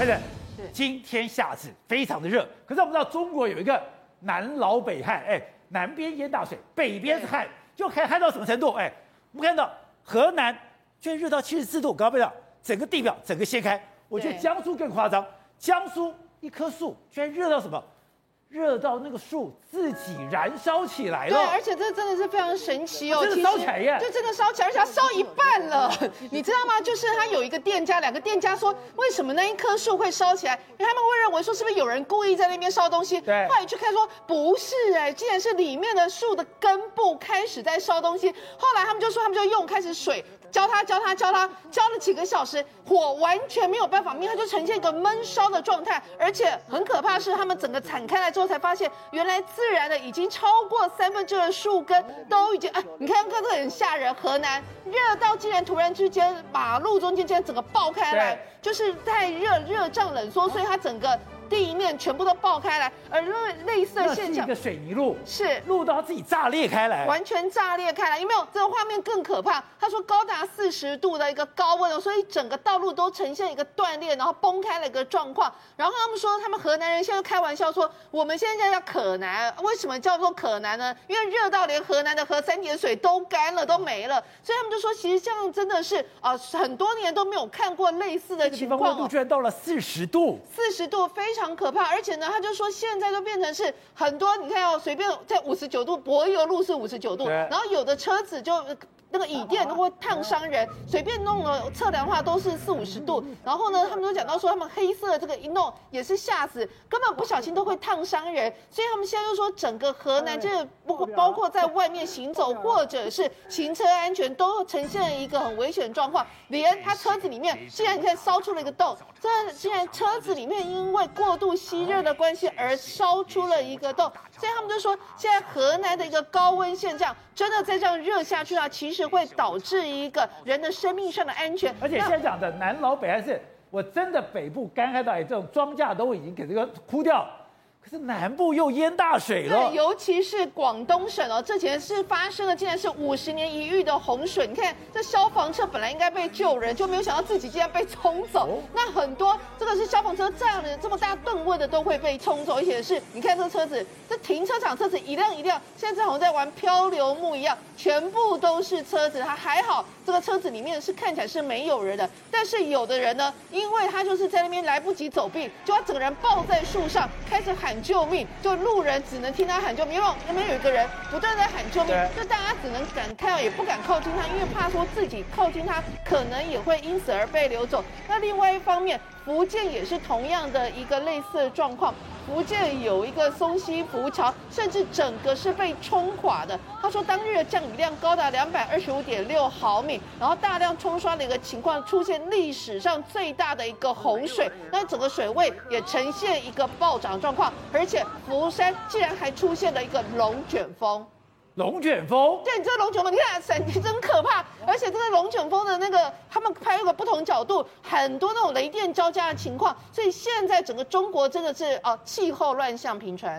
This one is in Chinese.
对不对？今天夏至非常的热，可是我们知道中国有一个南老北旱，哎，南边淹大水，北边是旱，就可以旱到什么程度？哎，我们看到河南居然热到七十四度，搞不了？整个地表整个掀开。我觉得江苏更夸张，江苏一棵树居然热到什么？热到那个树自己燃烧起来了，对，而且这真的是非常神奇哦，真的烧起来耶，就真的烧起来，而且它烧一半了，你知道吗？就是他有一个店家，两个店家说，为什么那一棵树会烧起来？因为他们会认为说，是不是有人故意在那边烧东西？对，后来去看说不是，哎，竟然是里面的树的根部开始在烧东西。后来他们就说，他们就用开始水。浇它，浇它，浇它，浇了几个小时，火完全没有办法灭，它就呈现一个闷烧的状态。而且很可怕的是，他们整个铲开来之后，才发现原来自然的已经超过三分之二的树根都已经哎，你看看这个很吓人。河南热到竟然突然之间马路中间竟然整个爆开来，就是太热，热胀冷缩，所以它整个。地面全部都爆开来，而类类似的现象，是一个水泥路，是路到自己炸裂开来，完全炸裂开来。有没有这个画面更可怕？他说高达四十度的一个高温哦，所以整个道路都呈现一个断裂，然后崩开了一个状况。然后他们说，他们河南人现在开玩笑说，我们现在叫可南，为什么叫做可南呢？因为热到连河南的河三点水都干了，都没了。所以他们就说，其实这样真的是啊、呃，很多年都没有看过类似的情况、哦。温度居然到了四十度，四十度非常。非常可怕，而且呢，他就说现在都变成是很多，你看哦，随便在五十九度，柏油路是五十九度，然后有的车子就。那个椅垫都会烫伤人，随便弄了测量的话都是四五十度。然后呢，他们都讲到说，他们黑色的这个一弄也是吓死，根本不小心都会烫伤人。所以他们现在就说，整个河南这个不包括在外面行走或者是行车安全都呈现了一个很危险的状况。连他车子里面 竟然你看烧出了一个洞，这竟然车子里面因为过度吸热的关系而烧出了一个洞。所以他们就说，现在河南的一个高温现象真的再这样热下去啊，其实。会导致一个人的生命上的安全，而且现在讲的南老北还是，我真的北部干旱到这种庄稼都已经给这个枯掉。可是南部又淹大水了，对，尤其是广东省哦，这前是发生了，竟然是五十年一遇的洪水。你看，这消防车本来应该被救人，就没有想到自己竟然被冲走。哦、那很多这个是消防车这样的这么大吨位的都会被冲走，而且是你看这个车子，这停车场车子一辆一辆，现在好像在玩漂流木一样，全部都是车子。它还好，这个车子里面是看起来是没有人的，但是有的人呢，因为他就是在那边来不及走避，就他整个人抱在树上开始喊。喊救命！就路人只能听他喊救命，因为那边有一个人不断在喊救命，就大家只能敢看到，也不敢靠近他，因为怕说自己靠近他，可能也会因此而被流走。那另外一方面，福建也是同样的一个类似的状况。福建有一个松溪浮桥，甚至整个是被冲垮的。他说，当日的降雨量高达两百二十五点六毫米，然后大量冲刷的一个情况，出现历史上最大的一个洪水。那整个水位也呈现一个暴涨状况，而且福山竟然还出现了一个龙卷风。龙卷风，对，你知道龙卷风，你看闪电真可怕，而且这个龙卷风的那个，他们拍了个不同角度，很多那种雷电交加的情况，所以现在整个中国真的是哦，气候乱象频传。